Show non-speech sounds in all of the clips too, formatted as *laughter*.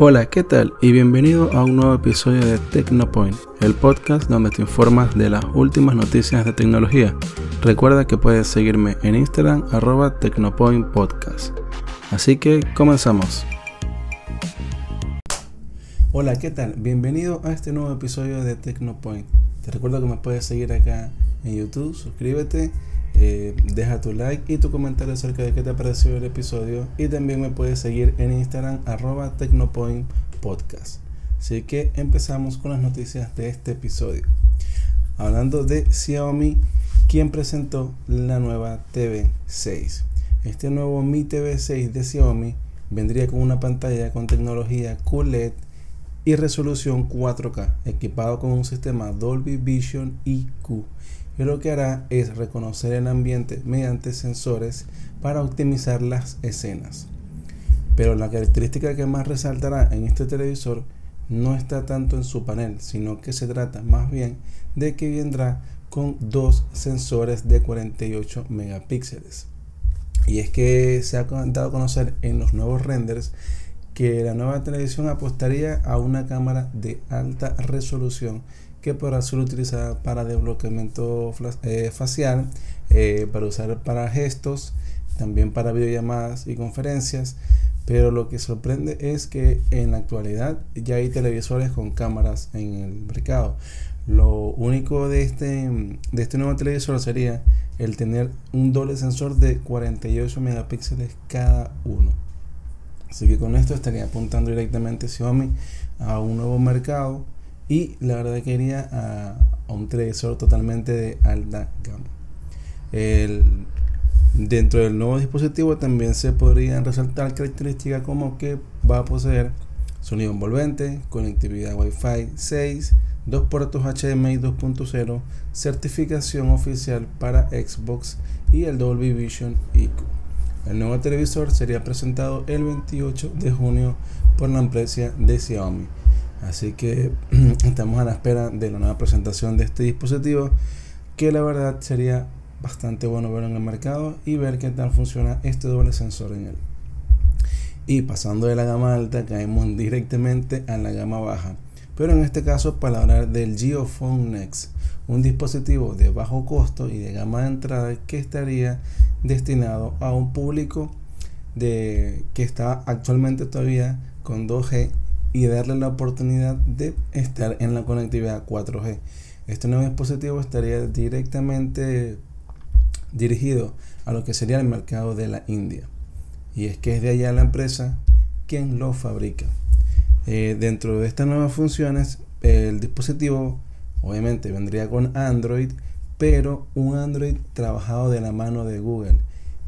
Hola, ¿qué tal? Y bienvenido a un nuevo episodio de Tecnopoint, el podcast donde te informas de las últimas noticias de tecnología. Recuerda que puedes seguirme en Instagram arroba tecnopointpodcast. Así que comenzamos. Hola, ¿qué tal? Bienvenido a este nuevo episodio de Tecnopoint. Te recuerdo que me puedes seguir acá en YouTube, suscríbete eh, deja tu like y tu comentario acerca de qué te pareció el episodio. Y también me puedes seguir en Instagram, arroba Tecnopoint Podcast. Así que empezamos con las noticias de este episodio. Hablando de Xiaomi, quien presentó la nueva TV6. Este nuevo Mi TV6 de Xiaomi vendría con una pantalla con tecnología QLED y resolución 4K, equipado con un sistema Dolby Vision IQ y lo que hará es reconocer el ambiente mediante sensores para optimizar las escenas. Pero la característica que más resaltará en este televisor no está tanto en su panel, sino que se trata más bien de que vendrá con dos sensores de 48 megapíxeles. Y es que se ha dado a conocer en los nuevos renders que la nueva televisión apostaría a una cámara de alta resolución que podrá ser utilizada para desbloqueamiento eh, facial, eh, para usar para gestos, también para videollamadas y conferencias. Pero lo que sorprende es que en la actualidad ya hay televisores con cámaras en el mercado. Lo único de este, de este nuevo televisor sería el tener un doble sensor de 48 megapíxeles cada uno. Así que con esto estaría apuntando directamente Xiaomi a un nuevo mercado y la verdad que iría a, un televisor totalmente de alta gama. dentro del nuevo dispositivo también se podrían resaltar características como que va a poseer sonido envolvente, conectividad Wi-Fi 6, dos puertos HDMI 2.0, certificación oficial para Xbox y el Dolby Vision IQ. El nuevo televisor sería presentado el 28 de junio por la empresa de Xiaomi. Así que *clears throat* estamos a la espera de la nueva presentación de este dispositivo que la verdad sería bastante bueno ver en el mercado y ver qué tal funciona este doble sensor en él. Y pasando de la gama alta caemos directamente a la gama baja. Pero en este caso para hablar del Geophone Next, un dispositivo de bajo costo y de gama de entrada que estaría destinado a un público de, que está actualmente todavía con 2G y darle la oportunidad de estar en la conectividad 4G. Este nuevo dispositivo estaría directamente dirigido a lo que sería el mercado de la India. Y es que es de allá la empresa quien lo fabrica. Eh, dentro de estas nuevas funciones, el dispositivo obviamente vendría con Android, pero un Android trabajado de la mano de Google.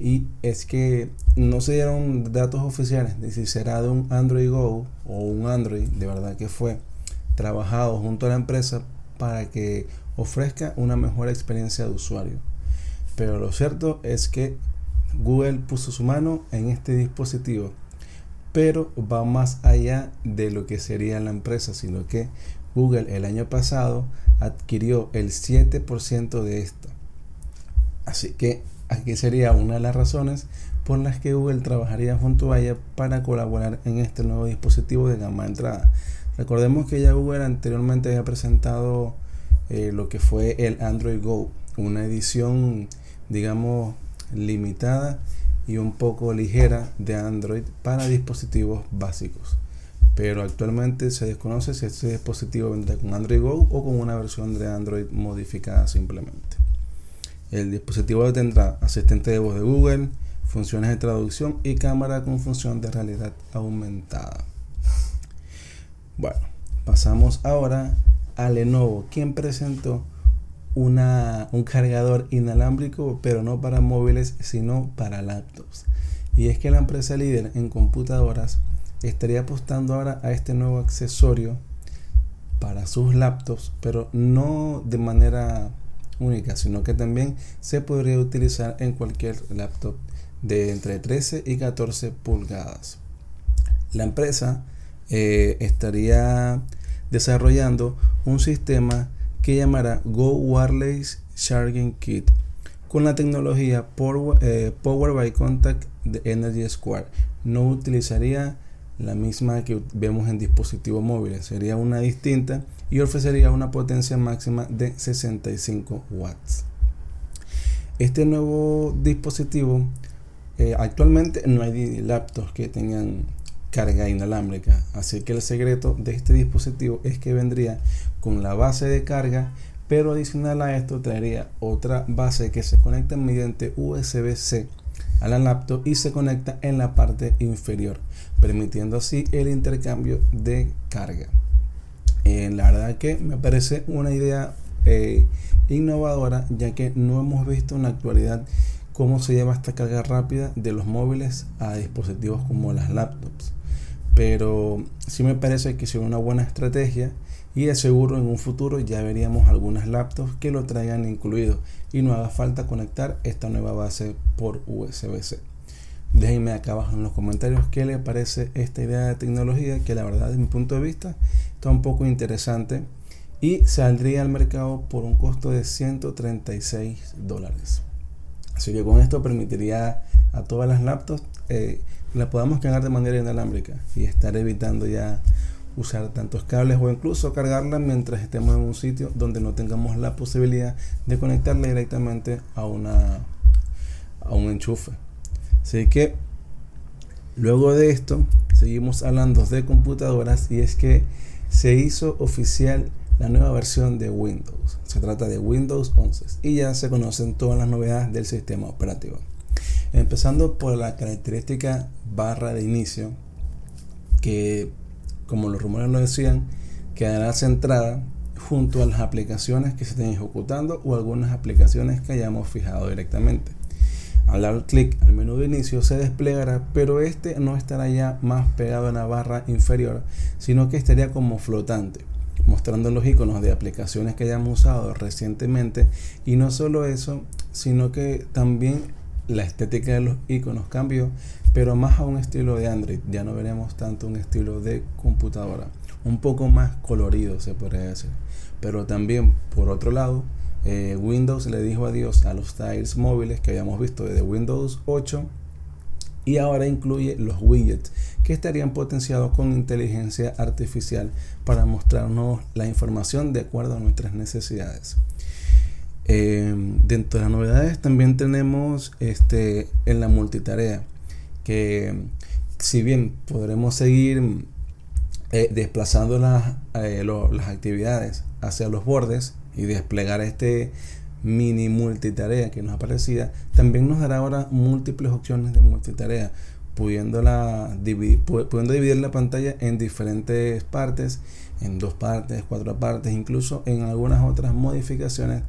Y es que no se dieron datos oficiales de si será de un Android Go o un Android, de verdad que fue trabajado junto a la empresa para que ofrezca una mejor experiencia de usuario. Pero lo cierto es que Google puso su mano en este dispositivo, pero va más allá de lo que sería la empresa, sino que Google el año pasado adquirió el 7% de esto. Así que Aquí sería una de las razones por las que Google trabajaría junto a ella para colaborar en este nuevo dispositivo de gama de entrada. Recordemos que ya Google anteriormente había presentado eh, lo que fue el Android Go, una edición, digamos, limitada y un poco ligera de Android para dispositivos básicos. Pero actualmente se desconoce si este dispositivo vendrá con Android Go o con una versión de Android modificada simplemente. El dispositivo tendrá asistente de voz de Google, funciones de traducción y cámara con función de realidad aumentada. Bueno, pasamos ahora a Lenovo, quien presentó una, un cargador inalámbrico, pero no para móviles, sino para laptops. Y es que la empresa líder en computadoras estaría apostando ahora a este nuevo accesorio para sus laptops, pero no de manera única, sino que también se podría utilizar en cualquier laptop de entre 13 y 14 pulgadas. La empresa eh, estaría desarrollando un sistema que llamará Go Wireless Charging Kit con la tecnología Power, eh, Power by Contact de Energy Square. No utilizaría la misma que vemos en dispositivos móviles, sería una distinta y ofrecería una potencia máxima de 65 watts. Este nuevo dispositivo, eh, actualmente no hay laptops que tengan carga inalámbrica, así que el secreto de este dispositivo es que vendría con la base de carga, pero adicional a esto traería otra base que se conecta mediante USB-C a la laptop y se conecta en la parte inferior, permitiendo así el intercambio de carga. Eh, la verdad que me parece una idea eh, innovadora, ya que no hemos visto en la actualidad cómo se lleva esta carga rápida de los móviles a dispositivos como las laptops. Pero sí me parece que es una buena estrategia y de seguro en un futuro ya veríamos algunas laptops que lo traigan incluido y no haga falta conectar esta nueva base por USB-C. Déjenme acá abajo en los comentarios qué les parece esta idea de tecnología que la verdad desde mi punto de vista está un poco interesante y saldría al mercado por un costo de 136 dólares. Así que con esto permitiría a todas las laptops eh, la podamos cargar de manera inalámbrica y estar evitando ya usar tantos cables o incluso cargarla mientras estemos en un sitio donde no tengamos la posibilidad de conectarla directamente a una a un enchufe. Así que luego de esto seguimos hablando de computadoras y es que se hizo oficial la nueva versión de Windows. Se trata de Windows 11 y ya se conocen todas las novedades del sistema operativo. Empezando por la característica barra de inicio, que como los rumores lo decían, quedará centrada junto a las aplicaciones que se estén ejecutando o algunas aplicaciones que hayamos fijado directamente. Al dar clic al menú de inicio se desplegará, pero este no estará ya más pegado en la barra inferior, sino que estaría como flotante mostrando los iconos de aplicaciones que hayamos usado recientemente y no solo eso, sino que también la estética de los iconos cambió, pero más a un estilo de Android, ya no veremos tanto un estilo de computadora, un poco más colorido se podría decir. Pero también, por otro lado, eh, Windows le dijo adiós a los tiles móviles que habíamos visto desde Windows 8 y ahora incluye los widgets que estarían potenciados con inteligencia artificial para mostrarnos la información de acuerdo a nuestras necesidades. Eh, dentro de las novedades también tenemos este, en la multitarea que si bien podremos seguir eh, desplazando las, eh, las actividades hacia los bordes y desplegar este mini multitarea que nos aparecía, también nos dará ahora múltiples opciones de multitarea, pudiéndola dividir, pudiendo dividir la pantalla en diferentes partes, en dos partes, cuatro partes, incluso en algunas otras modificaciones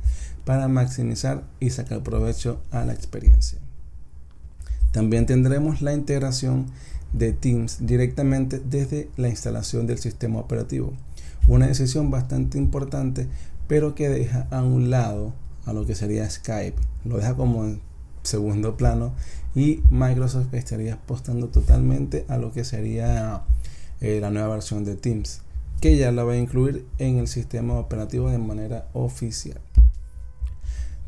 para maximizar y sacar provecho a la experiencia. También tendremos la integración de Teams directamente desde la instalación del sistema operativo. Una decisión bastante importante, pero que deja a un lado a lo que sería Skype. Lo deja como en segundo plano y Microsoft estaría apostando totalmente a lo que sería eh, la nueva versión de Teams, que ya la va a incluir en el sistema operativo de manera oficial.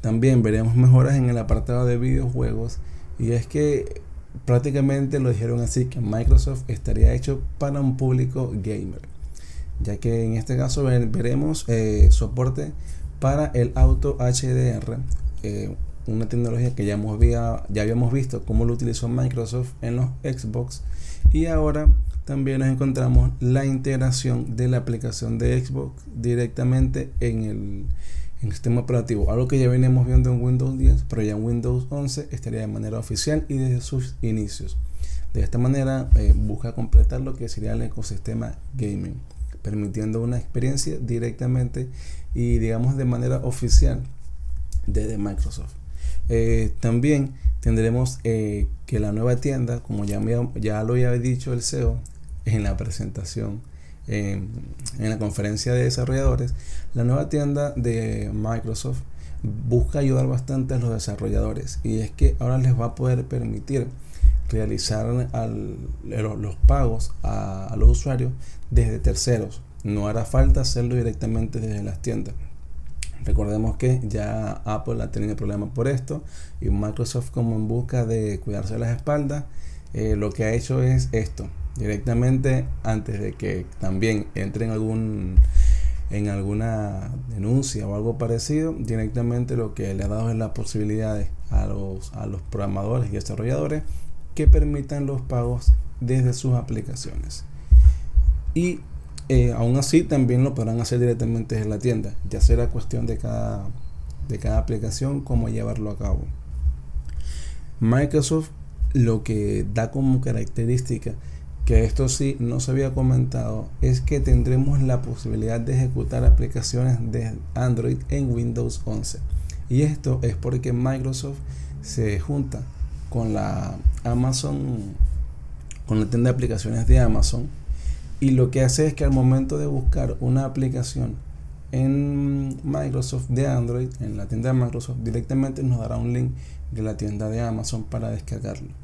También veremos mejoras en el apartado de videojuegos. Y es que prácticamente lo dijeron así que Microsoft estaría hecho para un público gamer, ya que en este caso veremos eh, soporte para el auto HDR, eh, una tecnología que ya, hemos ya habíamos visto cómo lo utilizó Microsoft en los Xbox. Y ahora también nos encontramos la integración de la aplicación de Xbox directamente en el, sistema operativo, algo que ya veníamos viendo en Windows 10, pero ya en Windows 11 estaría de manera oficial y desde sus inicios. De esta manera eh, busca completar lo que sería el ecosistema gaming, permitiendo una experiencia directamente y digamos de manera oficial desde Microsoft. Eh, también tendremos eh, que la nueva tienda, como ya, ya lo había dicho el CEO en la presentación, en la conferencia de desarrolladores, la nueva tienda de Microsoft busca ayudar bastante a los desarrolladores. Y es que ahora les va a poder permitir realizar los, pagos a los usuarios desde terceros. No hará falta hacerlo directamente desde las tiendas. Recordemos que ya Apple ha tenido problemas por esto y Microsoft como en busca de cuidarse las espaldas, eh, lo que ha hecho es esto, directamente antes de que también entre en algún en alguna denuncia o algo parecido, directamente lo que le ha dado es las posibilidades a los, a los programadores y desarrolladores que permitan los pagos desde sus aplicaciones. Y eh, aún así también lo podrán hacer directamente en la tienda. Ya será cuestión de cada, de cada aplicación cómo llevarlo a cabo. Microsoft lo que da como característica que esto sí no se había comentado, es que tendremos la posibilidad de ejecutar aplicaciones de Android en Windows 11. Y esto es porque Microsoft se junta con la Amazon, con la tienda de aplicaciones de Amazon. Y lo que hace es que al momento de buscar una aplicación en Microsoft de Android, en la tienda de Microsoft, directamente nos dará un link de la tienda de Amazon para descargarlo.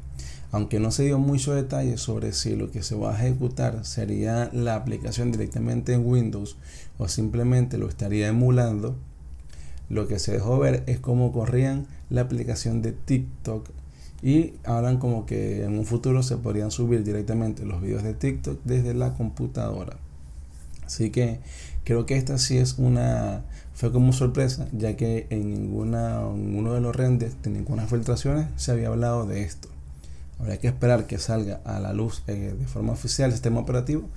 Aunque no se dio mucho detalle sobre si lo que se va a ejecutar sería la aplicación directamente en Windows o simplemente lo estaría emulando, lo que se dejó ver es cómo corrían la aplicación de TikTok y hablan como que en un futuro se podrían subir directamente los videos de TikTok desde la computadora. Así que creo que esta sí es una fue como sorpresa, ya que en ninguna en uno de los renders de ninguna filtraciones se había hablado de esto. Habrá que esperar que salga a la luz eh, de forma oficial el sistema operativo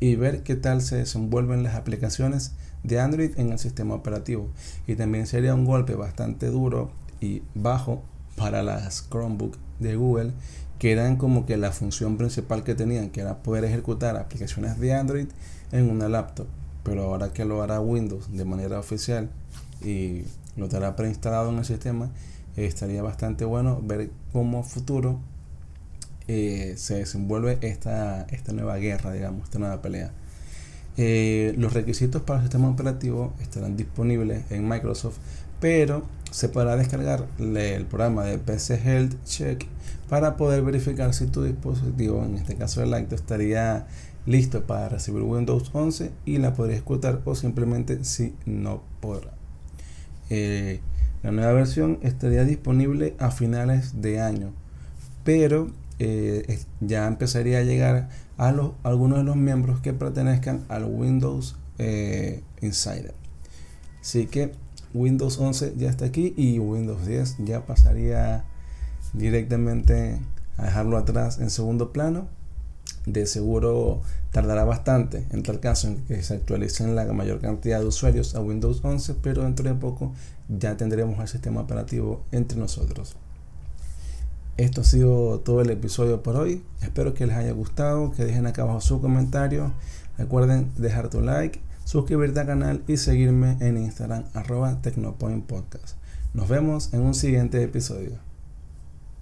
y ver qué tal se desenvuelven las aplicaciones de Android en el sistema operativo. Y también sería un golpe bastante duro y bajo para las Chromebook de Google, que eran como que la función principal que tenían, que era poder ejecutar aplicaciones de Android en una laptop. Pero ahora que lo hará Windows de manera oficial y lo estará preinstalado en el sistema, estaría bastante bueno ver cómo futuro eh, se desenvuelve esta, esta nueva guerra, digamos, esta nueva pelea. Eh, los requisitos para el sistema operativo estarán disponibles en Microsoft, pero se podrá descargar el programa de PC Health Check para poder verificar si tu dispositivo, en este caso el Lacto, estaría listo para recibir Windows 11 y la podría ejecutar o simplemente si no podrá. Eh, la nueva versión estaría disponible a finales de año, pero eh, ya empezaría a llegar a, los, algunos de los miembros que pertenezcan al Windows eh, Insider. Así que Windows 11 ya está aquí y Windows 10 ya pasaría directamente a dejarlo atrás en segundo plano. De seguro tardará bastante en tal caso en que se actualicen la mayor cantidad de usuarios a Windows 11, pero dentro de poco ya tendremos el sistema operativo entre nosotros. Esto ha sido todo el episodio por hoy. Espero que les haya gustado, que dejen acá abajo su comentario. Recuerden dejar tu like, suscribirte al canal y seguirme en Instagram arroba Tecnopoint Podcast. Nos vemos en un siguiente episodio.